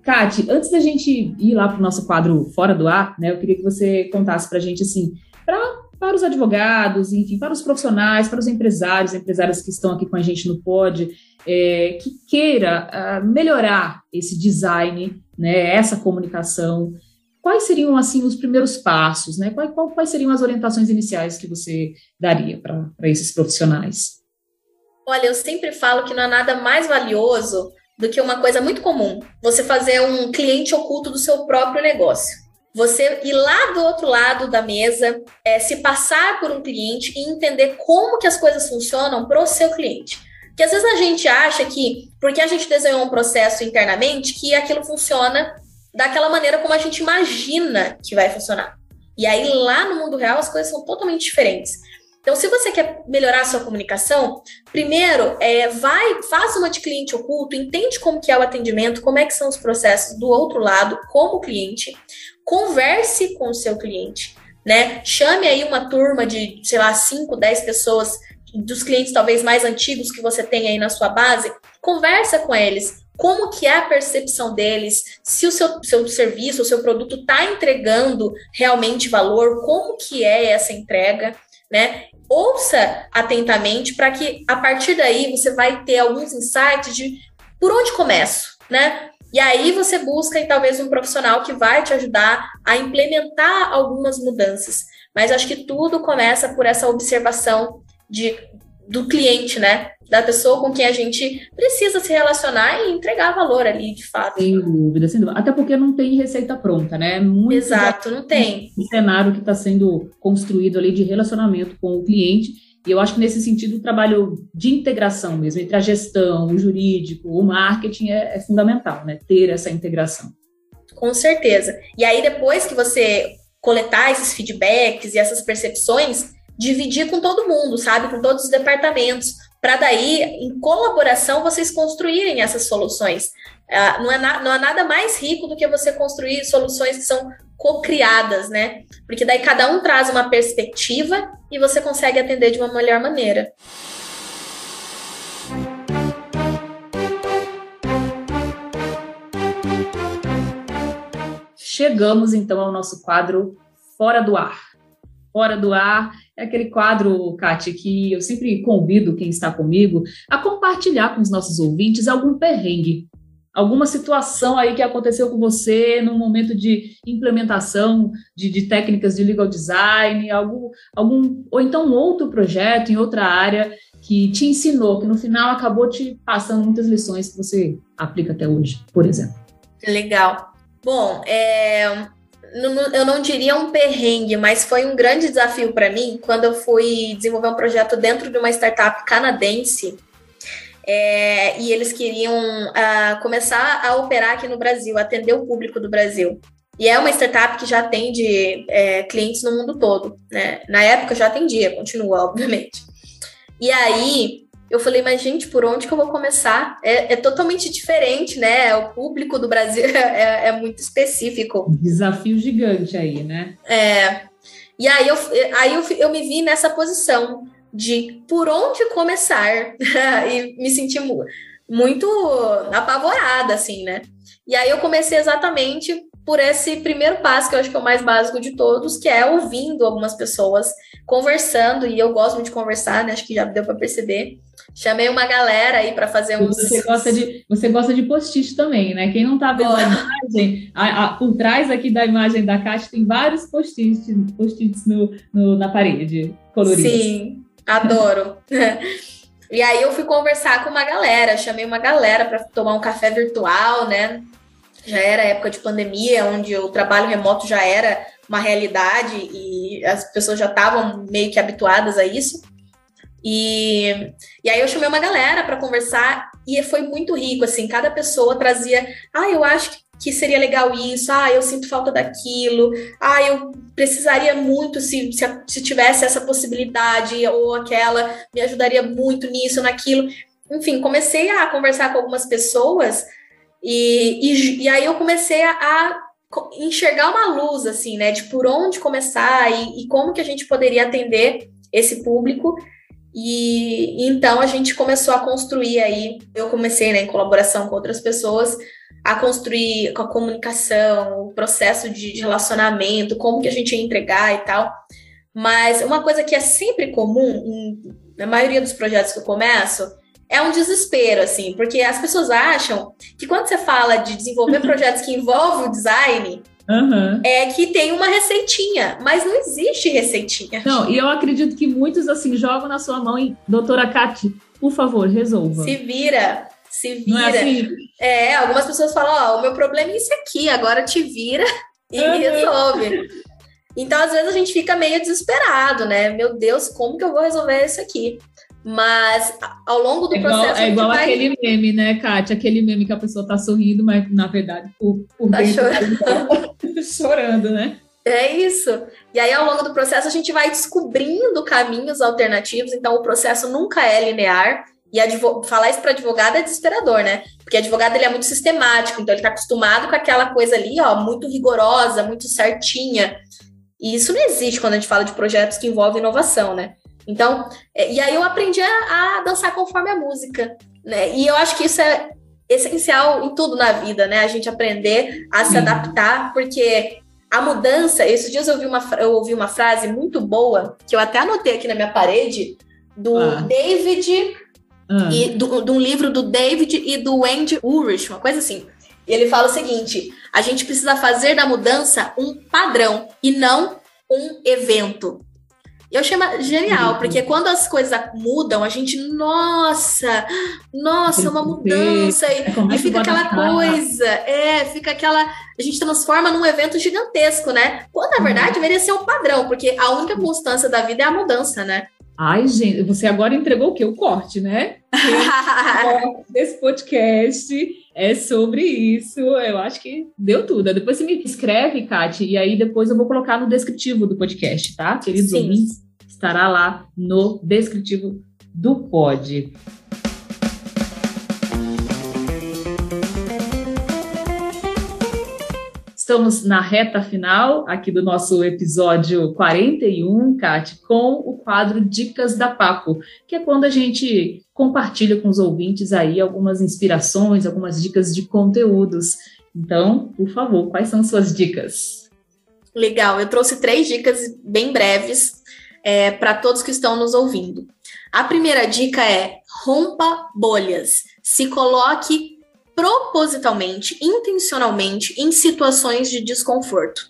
[SPEAKER 1] Kate, antes da gente ir lá para o nosso quadro Fora do Ar, né? Eu queria que você contasse para a gente assim, para para os advogados, enfim, para os profissionais, para os empresários, empresárias que estão aqui com a gente no pod, é, que queira uh, melhorar esse design, né, essa comunicação, quais seriam assim os primeiros passos, né? Quais, quais seriam as orientações iniciais que você daria para esses profissionais?
[SPEAKER 2] Olha, eu sempre falo que não há nada mais valioso do que uma coisa muito comum: você fazer um cliente oculto do seu próprio negócio. Você ir lá do outro lado da mesa, é, se passar por um cliente e entender como que as coisas funcionam para o seu cliente. Porque às vezes a gente acha que, porque a gente desenhou um processo internamente, que aquilo funciona daquela maneira como a gente imagina que vai funcionar. E aí lá no mundo real as coisas são totalmente diferentes. Então, se você quer melhorar a sua comunicação, primeiro, é, vai, faça uma de cliente oculto, entende como que é o atendimento, como é que são os processos do outro lado, como cliente, converse com o seu cliente, né? Chame aí uma turma de, sei lá, 5, 10 pessoas, dos clientes talvez mais antigos que você tem aí na sua base, conversa com eles, como que é a percepção deles, se o seu, seu serviço, o seu produto está entregando realmente valor, como que é essa entrega, né? Ouça atentamente para que a partir daí você vai ter alguns insights de por onde começo, né? E aí você busca e talvez um profissional que vai te ajudar a implementar algumas mudanças. Mas acho que tudo começa por essa observação de do cliente, né? Da pessoa com quem a gente precisa se relacionar e entregar valor ali, de fato.
[SPEAKER 1] Sem dúvida, sem dúvida. Até porque não tem receita pronta, né?
[SPEAKER 2] Muito Exato, não tem.
[SPEAKER 1] O cenário que está sendo construído ali de relacionamento com o cliente. E eu acho que nesse sentido o trabalho de integração mesmo entre a gestão, o jurídico, o marketing é, é fundamental, né? Ter essa integração.
[SPEAKER 2] Com certeza. E aí, depois que você coletar esses feedbacks e essas percepções, dividir com todo mundo, sabe? Com todos os departamentos, para daí, em colaboração, vocês construírem essas soluções. Uh, não, é não há nada mais rico do que você construir soluções que são co-criadas, né? Porque daí cada um traz uma perspectiva e você consegue atender de uma melhor maneira.
[SPEAKER 1] Chegamos então ao nosso quadro Fora do Ar. Fora do Ar é aquele quadro, Kátia, que eu sempre convido quem está comigo a compartilhar com os nossos ouvintes algum perrengue, alguma situação aí que aconteceu com você no momento de implementação de, de técnicas de legal design, algum, algum, ou então outro projeto em outra área que te ensinou, que no final acabou te passando muitas lições que você aplica até hoje, por exemplo.
[SPEAKER 2] Legal. Bom, é, eu não diria um perrengue, mas foi um grande desafio para mim quando eu fui desenvolver um projeto dentro de uma startup canadense é, e eles queriam uh, começar a operar aqui no Brasil, atender o público do Brasil. E é uma startup que já atende é, clientes no mundo todo, né? Na época já atendia, continua, obviamente. E aí eu falei, mas gente, por onde que eu vou começar? É, é totalmente diferente, né? O público do Brasil é, é, muito específico.
[SPEAKER 1] Desafio gigante aí, né?
[SPEAKER 2] É. E aí eu, aí eu, eu me vi nessa posição de por onde começar e me senti muito apavorada, assim, né? E aí eu comecei exatamente por esse primeiro passo, que eu acho que é o mais básico de todos, que é ouvindo algumas pessoas, conversando, e eu gosto muito de conversar, né? Acho que já deu para perceber. Chamei uma galera aí para fazer uns.
[SPEAKER 1] Você gosta de, você gosta de post-it também, né? Quem não tá vendo a imagem, a, a, por trás aqui da imagem da caixa tem vários post-its post no, no, na parede coloridos.
[SPEAKER 2] Sim, adoro. e aí eu fui conversar com uma galera, chamei uma galera para tomar um café virtual, né? Já era época de pandemia, onde o trabalho remoto já era uma realidade e as pessoas já estavam meio que habituadas a isso. E, e aí eu chamei uma galera para conversar e foi muito rico, assim, cada pessoa trazia, ah, eu acho que seria legal isso, ah, eu sinto falta daquilo, ah, eu precisaria muito se, se, se tivesse essa possibilidade ou aquela, me ajudaria muito nisso, naquilo. Enfim, comecei a conversar com algumas pessoas e, e, e aí eu comecei a, a, enxergar uma luz, assim, né? De por onde começar e, e como que a gente poderia atender esse público. E, então a gente começou a construir aí, eu comecei né, em colaboração com outras pessoas, a construir com a comunicação, o processo de, de relacionamento, como que a gente ia entregar e tal. Mas uma coisa que é sempre comum em, na maioria dos projetos que eu começo é um desespero, assim, porque as pessoas acham que quando você fala de desenvolver projetos que envolvem o design, uhum. é que tem uma receitinha, mas não existe receitinha.
[SPEAKER 1] Não, e eu acredito que muitos assim jogam na sua mão e, doutora Kati, por favor, resolva.
[SPEAKER 2] Se vira, se vira. Não é, assim? é, algumas pessoas falam, ó, oh, o meu problema é isso aqui, agora te vira e uhum. resolve. Então, às vezes, a gente fica meio desesperado, né? Meu Deus, como que eu vou resolver isso aqui? Mas ao longo do é igual, processo.
[SPEAKER 1] É igual vai... aquele meme, né, Kátia? Aquele meme que a pessoa tá sorrindo, mas na verdade, por, por
[SPEAKER 2] tá dentro, chorando.
[SPEAKER 1] Tá chorando, né?
[SPEAKER 2] É isso. E aí, ao longo do processo, a gente vai descobrindo caminhos alternativos. Então, o processo nunca é linear. E advog... falar isso para advogado é desesperador, né? Porque advogado ele é muito sistemático, então ele está acostumado com aquela coisa ali, ó, muito rigorosa, muito certinha. E isso não existe quando a gente fala de projetos que envolvem inovação, né? Então, é, e aí eu aprendi a, a, dançar conforme a música, né? E eu acho que isso é essencial em tudo na vida, né? A gente aprender a se adaptar, porque a mudança, esses dias eu ouvi uma, eu ouvi uma frase muito boa, que eu até anotei aqui na minha parede, do ah. David, ah. e do, de um livro do David e do Andy Ulrich, uma coisa assim. E ele fala o seguinte: a gente precisa fazer da mudança um padrão e não um evento. Eu achei genial, porque quando as coisas mudam, a gente, nossa, nossa, uma mudança, e, é, e fica aquela coisa, é, fica aquela. A gente transforma num evento gigantesco, né? Quando na verdade uhum. deveria ser um padrão, porque a única constância da vida é a mudança, né?
[SPEAKER 1] Ai, gente, você agora entregou o quê? O corte, né? Esse podcast é sobre isso. Eu acho que deu tudo. Depois você me escreve, Kate, e aí depois eu vou colocar no descritivo do podcast, tá? Queridos Sim. ouvintes, estará lá no descritivo do pod. Estamos na reta final aqui do nosso episódio 41, Kat, com o quadro Dicas da Papo, que é quando a gente compartilha com os ouvintes aí algumas inspirações, algumas dicas de conteúdos. Então, por favor, quais são suas dicas?
[SPEAKER 2] Legal, eu trouxe três dicas bem breves é, para todos que estão nos ouvindo. A primeira dica é rompa bolhas. Se coloque propositalmente, intencionalmente em situações de desconforto.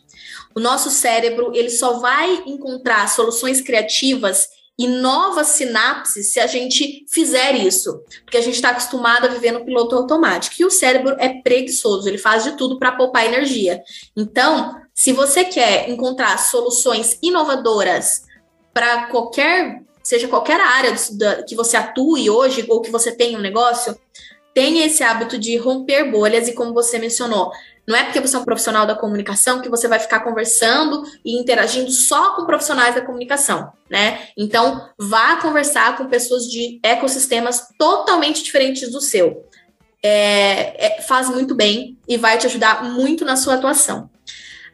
[SPEAKER 2] O nosso cérebro, ele só vai encontrar soluções criativas e novas sinapses se a gente fizer isso, porque a gente está acostumado a viver no piloto automático. E o cérebro é preguiçoso, ele faz de tudo para poupar energia. Então, se você quer encontrar soluções inovadoras para qualquer, seja qualquer área que você atue hoje ou que você tenha um negócio, tenha esse hábito de romper bolhas e como você mencionou, não é porque você é um profissional da comunicação que você vai ficar conversando e interagindo só com profissionais da comunicação, né? Então, vá conversar com pessoas de ecossistemas totalmente diferentes do seu. É, é, faz muito bem e vai te ajudar muito na sua atuação.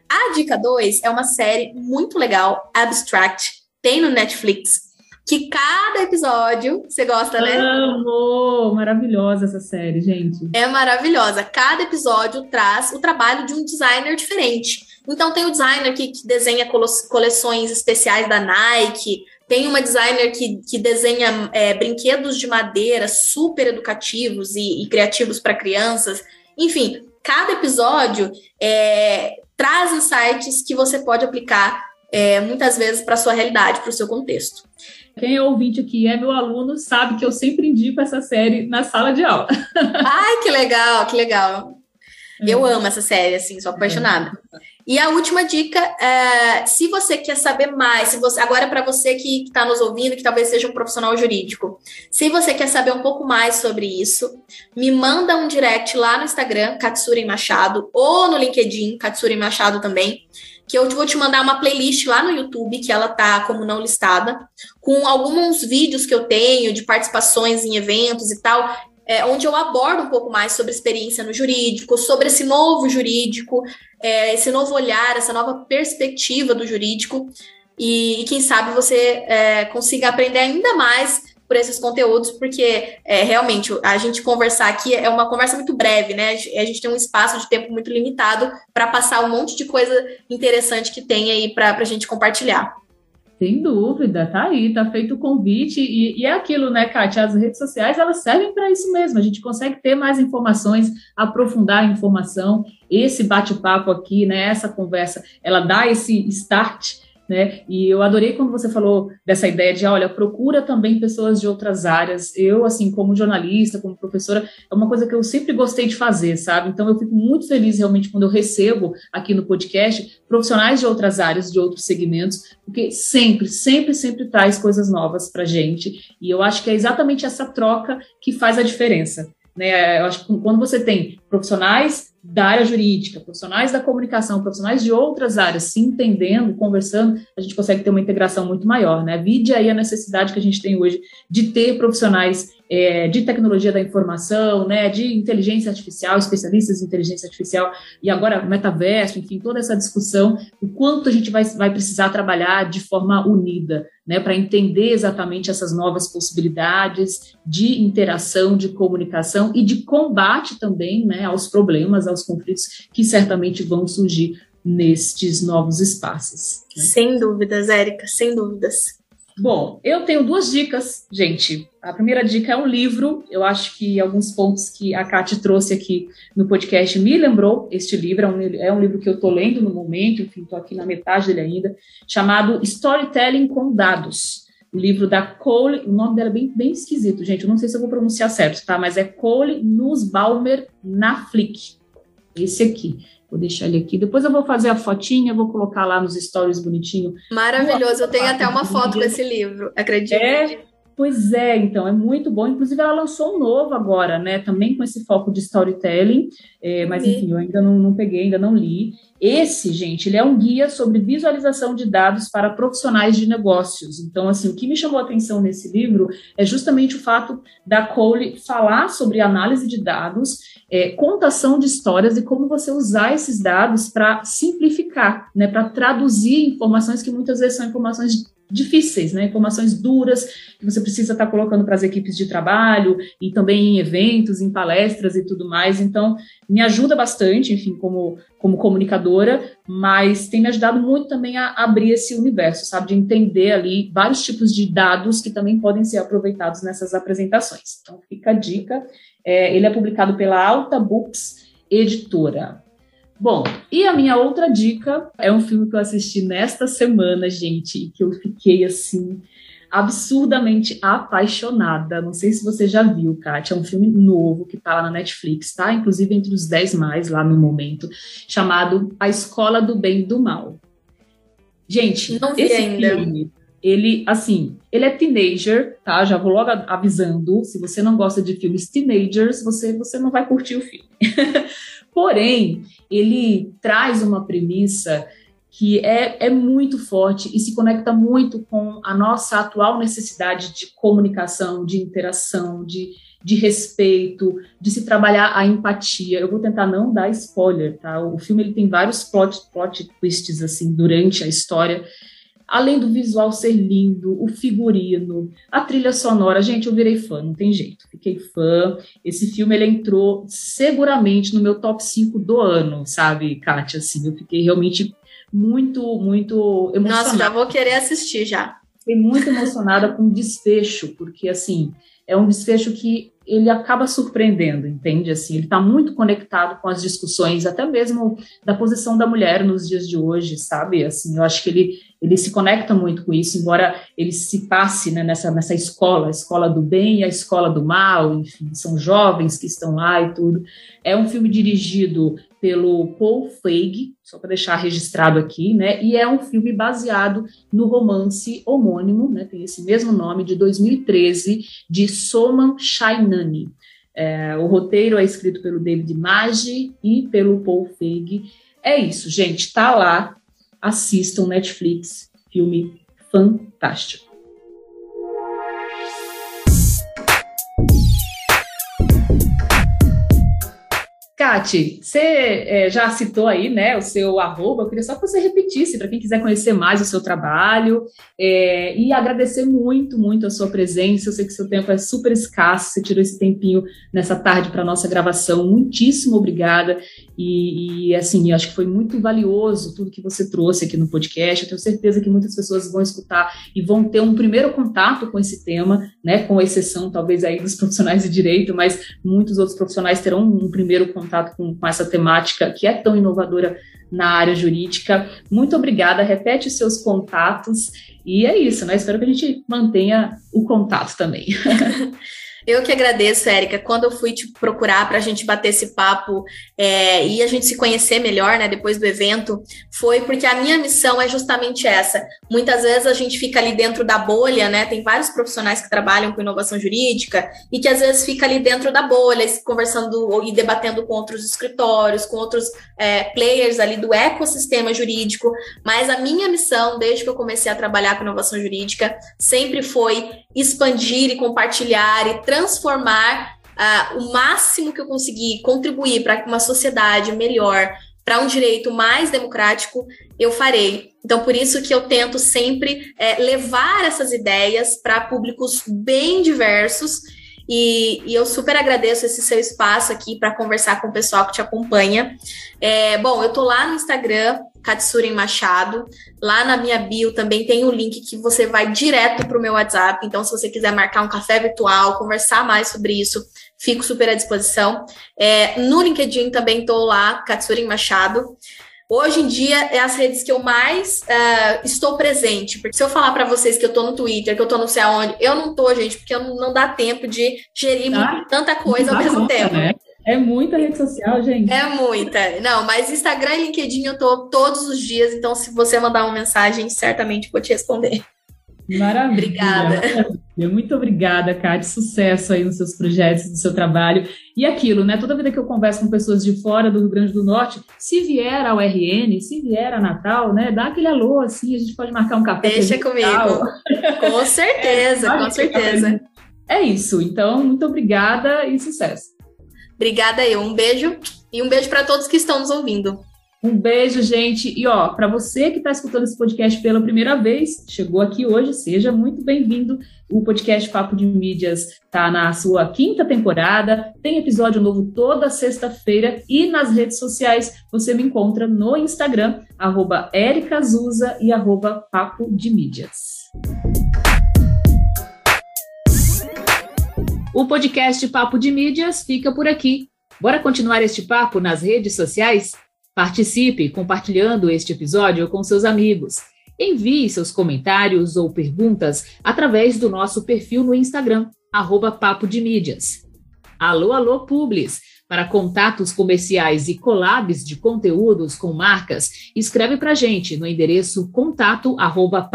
[SPEAKER 2] A dica 2 é uma série muito legal, Abstract, tem no Netflix que cada episódio, você gosta, né?
[SPEAKER 1] Amo! Maravilhosa essa série, gente.
[SPEAKER 2] É maravilhosa. Cada episódio traz o trabalho de um designer diferente. Então tem o designer que, que desenha coleções especiais da Nike, tem uma designer que, que desenha é, brinquedos de madeira super educativos e, e criativos para crianças. Enfim, cada episódio é, traz insights que você pode aplicar é, muitas vezes para sua realidade, para o seu contexto.
[SPEAKER 1] Quem é ouvinte aqui é meu aluno, sabe que eu sempre indico essa série na sala de aula.
[SPEAKER 2] Ai, que legal, que legal. Eu amo essa série, assim, sou apaixonada. E a última dica, é, se você quer saber mais, se você, agora para você que está nos ouvindo, que talvez seja um profissional jurídico, se você quer saber um pouco mais sobre isso, me manda um direct lá no Instagram, Katsuri Machado, ou no LinkedIn, Katsuri Machado também, que eu vou te mandar uma playlist lá no YouTube, que ela tá como não listada, com alguns vídeos que eu tenho de participações em eventos e tal, é, onde eu abordo um pouco mais sobre experiência no jurídico, sobre esse novo jurídico, é, esse novo olhar, essa nova perspectiva do jurídico, e, e quem sabe você é, consiga aprender ainda mais por esses conteúdos, porque é, realmente a gente conversar aqui é uma conversa muito breve, né? A gente tem um espaço de tempo muito limitado para passar um monte de coisa interessante que tem aí para a gente compartilhar.
[SPEAKER 1] Sem dúvida, tá aí, tá feito o convite e, e é aquilo, né, Kátia? As redes sociais elas servem para isso mesmo. A gente consegue ter mais informações, aprofundar a informação. Esse bate-papo aqui, né, essa conversa, ela dá esse start né? E eu adorei quando você falou dessa ideia de, olha, procura também pessoas de outras áreas. Eu, assim, como jornalista, como professora, é uma coisa que eu sempre gostei de fazer, sabe? Então eu fico muito feliz realmente quando eu recebo aqui no podcast profissionais de outras áreas, de outros segmentos, porque sempre, sempre, sempre traz coisas novas para gente. E eu acho que é exatamente essa troca que faz a diferença. Né? Eu acho que quando você tem profissionais da área jurídica, profissionais da comunicação, profissionais de outras áreas se entendendo, conversando, a gente consegue ter uma integração muito maior, né? Vide aí a necessidade que a gente tem hoje de ter profissionais é, de tecnologia da informação, né, de inteligência artificial, especialistas em inteligência artificial, e agora metaverso, enfim, toda essa discussão, o quanto a gente vai, vai precisar trabalhar de forma unida, né, para entender exatamente essas novas possibilidades de interação, de comunicação e de combate também, né, aos problemas, aos conflitos que certamente vão surgir nestes novos espaços.
[SPEAKER 2] Né? Sem dúvidas, Érica, sem dúvidas.
[SPEAKER 1] Bom, eu tenho duas dicas, gente. A primeira dica é um livro. Eu acho que alguns pontos que a Kate trouxe aqui no podcast me lembrou este livro. É um, é um livro que eu estou lendo no momento, enfim, estou aqui na metade dele ainda, chamado Storytelling com Dados. O livro da Cole, o nome dela é bem, bem esquisito, gente. Eu não sei se eu vou pronunciar certo, tá? Mas é Cole Nussbaumer Naflick. Esse aqui. Vou deixar ele aqui. Depois eu vou fazer a fotinha, vou colocar lá nos stories bonitinho.
[SPEAKER 2] Maravilhoso. Eu tenho até uma foto com esse livro, acredito.
[SPEAKER 1] É, pois é, então, é muito bom. Inclusive, ela lançou um novo agora, né? Também com esse foco de storytelling. É, mas, enfim, eu ainda não, não peguei, ainda não li. Esse, gente, ele é um guia sobre visualização de dados para profissionais de negócios. Então, assim, o que me chamou a atenção nesse livro é justamente o fato da Cole falar sobre análise de dados, é, contação de histórias e como você usar esses dados para simplificar, né, para traduzir informações que muitas vezes são informações difíceis, né? Informações duras que você precisa estar colocando para as equipes de trabalho e também em eventos, em palestras e tudo mais. Então, me ajuda bastante, enfim, como, como comunicadora, mas tem me ajudado muito também a abrir esse universo, sabe? De entender ali vários tipos de dados que também podem ser aproveitados nessas apresentações. Então, fica a dica. É, ele é publicado pela Alta Books Editora. Bom, e a minha outra dica é um filme que eu assisti nesta semana, gente, e que eu fiquei assim absurdamente apaixonada. Não sei se você já viu, Kátia. É um filme novo que tá lá na Netflix, tá? Inclusive entre os 10 mais lá no momento, chamado A Escola do Bem e do Mal. Gente,
[SPEAKER 2] Não esse ainda. filme,
[SPEAKER 1] ele, assim, ele é teenager, tá? Já vou logo avisando. Se você não gosta de filmes teenagers, você, você não vai curtir o filme. Porém, ele traz uma premissa que é, é muito forte e se conecta muito com a nossa atual necessidade de comunicação, de interação, de, de respeito, de se trabalhar a empatia. Eu vou tentar não dar spoiler, tá? O filme ele tem vários plot, plot twists assim durante a história além do visual ser lindo, o figurino, a trilha sonora, gente, eu virei fã, não tem jeito, fiquei fã. Esse filme ele entrou seguramente no meu top 5 do ano, sabe, Kátia? Assim, eu fiquei realmente muito, muito emocionada.
[SPEAKER 2] Nossa, já vou querer assistir já.
[SPEAKER 1] Fiquei muito emocionada com o desfecho, porque assim, é um desfecho que ele acaba surpreendendo, entende? Assim, ele está muito conectado com as discussões, até mesmo da posição da mulher nos dias de hoje, sabe? Assim, eu acho que ele ele se conecta muito com isso, embora ele se passe né, nessa, nessa escola, a escola do bem e a escola do mal, enfim, são jovens que estão lá e tudo. É um filme dirigido pelo Paul Feig, só para deixar registrado aqui, né? E é um filme baseado no romance homônimo, né? Tem esse mesmo nome de 2013 de Soman Shainani. É, o roteiro é escrito pelo David Maggi e pelo Paul Feig. É isso, gente, tá lá assistam Netflix, filme fantástico. Kati, você é, já citou aí né, o seu arroba, eu queria só que você repetisse para quem quiser conhecer mais o seu trabalho é, e agradecer muito, muito a sua presença. Eu sei que seu tempo é super escasso, você tirou esse tempinho nessa tarde para a nossa gravação. Muitíssimo obrigada. E, e assim, eu acho que foi muito valioso tudo que você trouxe aqui no podcast. Eu tenho certeza que muitas pessoas vão escutar e vão ter um primeiro contato com esse tema, né, com exceção talvez aí dos profissionais de direito, mas muitos outros profissionais terão um primeiro contato contato com, com essa temática que é tão inovadora na área jurídica. Muito obrigada, repete os seus contatos e é isso, né? Espero que a gente mantenha o contato também.
[SPEAKER 2] Eu que agradeço, Érica. Quando eu fui te procurar para a gente bater esse papo é, e a gente se conhecer melhor, né, depois do evento, foi porque a minha missão é justamente essa. Muitas vezes a gente fica ali dentro da bolha, né? Tem vários profissionais que trabalham com inovação jurídica e que às vezes fica ali dentro da bolha, conversando e debatendo com outros escritórios, com outros é, players ali do ecossistema jurídico. Mas a minha missão, desde que eu comecei a trabalhar com inovação jurídica, sempre foi expandir e compartilhar e transformar uh, o máximo que eu conseguir contribuir para uma sociedade melhor, para um direito mais democrático, eu farei. Então, por isso que eu tento sempre é, levar essas ideias para públicos bem diversos. E, e, eu super agradeço esse seu espaço aqui para conversar com o pessoal que te acompanha. É, bom, eu tô lá no Instagram, Katsurin Machado. Lá na minha bio também tem o um link que você vai direto para o meu WhatsApp. Então, se você quiser marcar um café virtual, conversar mais sobre isso, fico super à disposição. É, no LinkedIn também estou lá, Katsurin Machado. Hoje em dia é as redes que eu mais uh, estou presente. Porque se eu falar para vocês que eu estou no Twitter, que eu estou não sei aonde, eu não tô, gente, porque não, não dá tempo de gerir ah, tanta coisa ao mesmo tempo. Né?
[SPEAKER 1] É muita rede social, gente.
[SPEAKER 2] É muita. Não, mas Instagram e LinkedIn eu tô todos os dias, então se você mandar uma mensagem, certamente vou te responder.
[SPEAKER 1] Maravilha. Obrigada. Muito obrigada, Kate. Sucesso aí nos seus projetos, no seu trabalho. E aquilo, né? Toda vida que eu converso com pessoas de fora do Rio Grande do Norte, se vier ao RN, se vier a Natal, né? Dá aquele alô, assim, a gente pode marcar um café.
[SPEAKER 2] Deixa comigo. Com certeza, é, com certeza.
[SPEAKER 1] É isso. Então, muito obrigada e sucesso.
[SPEAKER 2] Obrigada eu. Um beijo e um beijo para todos que estão nos ouvindo.
[SPEAKER 1] Um beijo, gente. E ó, para você que está escutando esse podcast pela primeira vez, chegou aqui hoje, seja muito bem-vindo. O podcast Papo de Mídias está na sua quinta temporada, tem episódio novo toda sexta-feira e nas redes sociais você me encontra no Instagram, ericazusa e Papo de Mídias. O podcast Papo de Mídias fica por aqui. Bora continuar este papo nas redes sociais? Participe compartilhando este episódio com seus amigos. Envie seus comentários ou perguntas através do nosso perfil no Instagram, arroba Papo de Mídias. Alô, alô, Publis! Para contatos comerciais e collabs de conteúdos com marcas, escreve para gente no endereço contato arroba.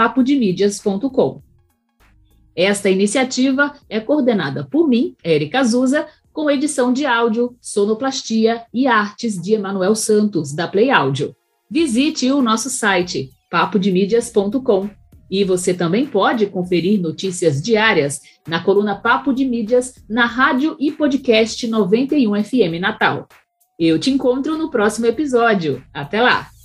[SPEAKER 1] Esta iniciativa é coordenada por mim, Érica Azusa, com edição de áudio, sonoplastia e artes de Emanuel Santos, da Play Áudio. Visite o nosso site, papodemídias.com. E você também pode conferir notícias diárias na coluna Papo de Mídias na rádio e podcast 91 FM Natal. Eu te encontro no próximo episódio. Até lá!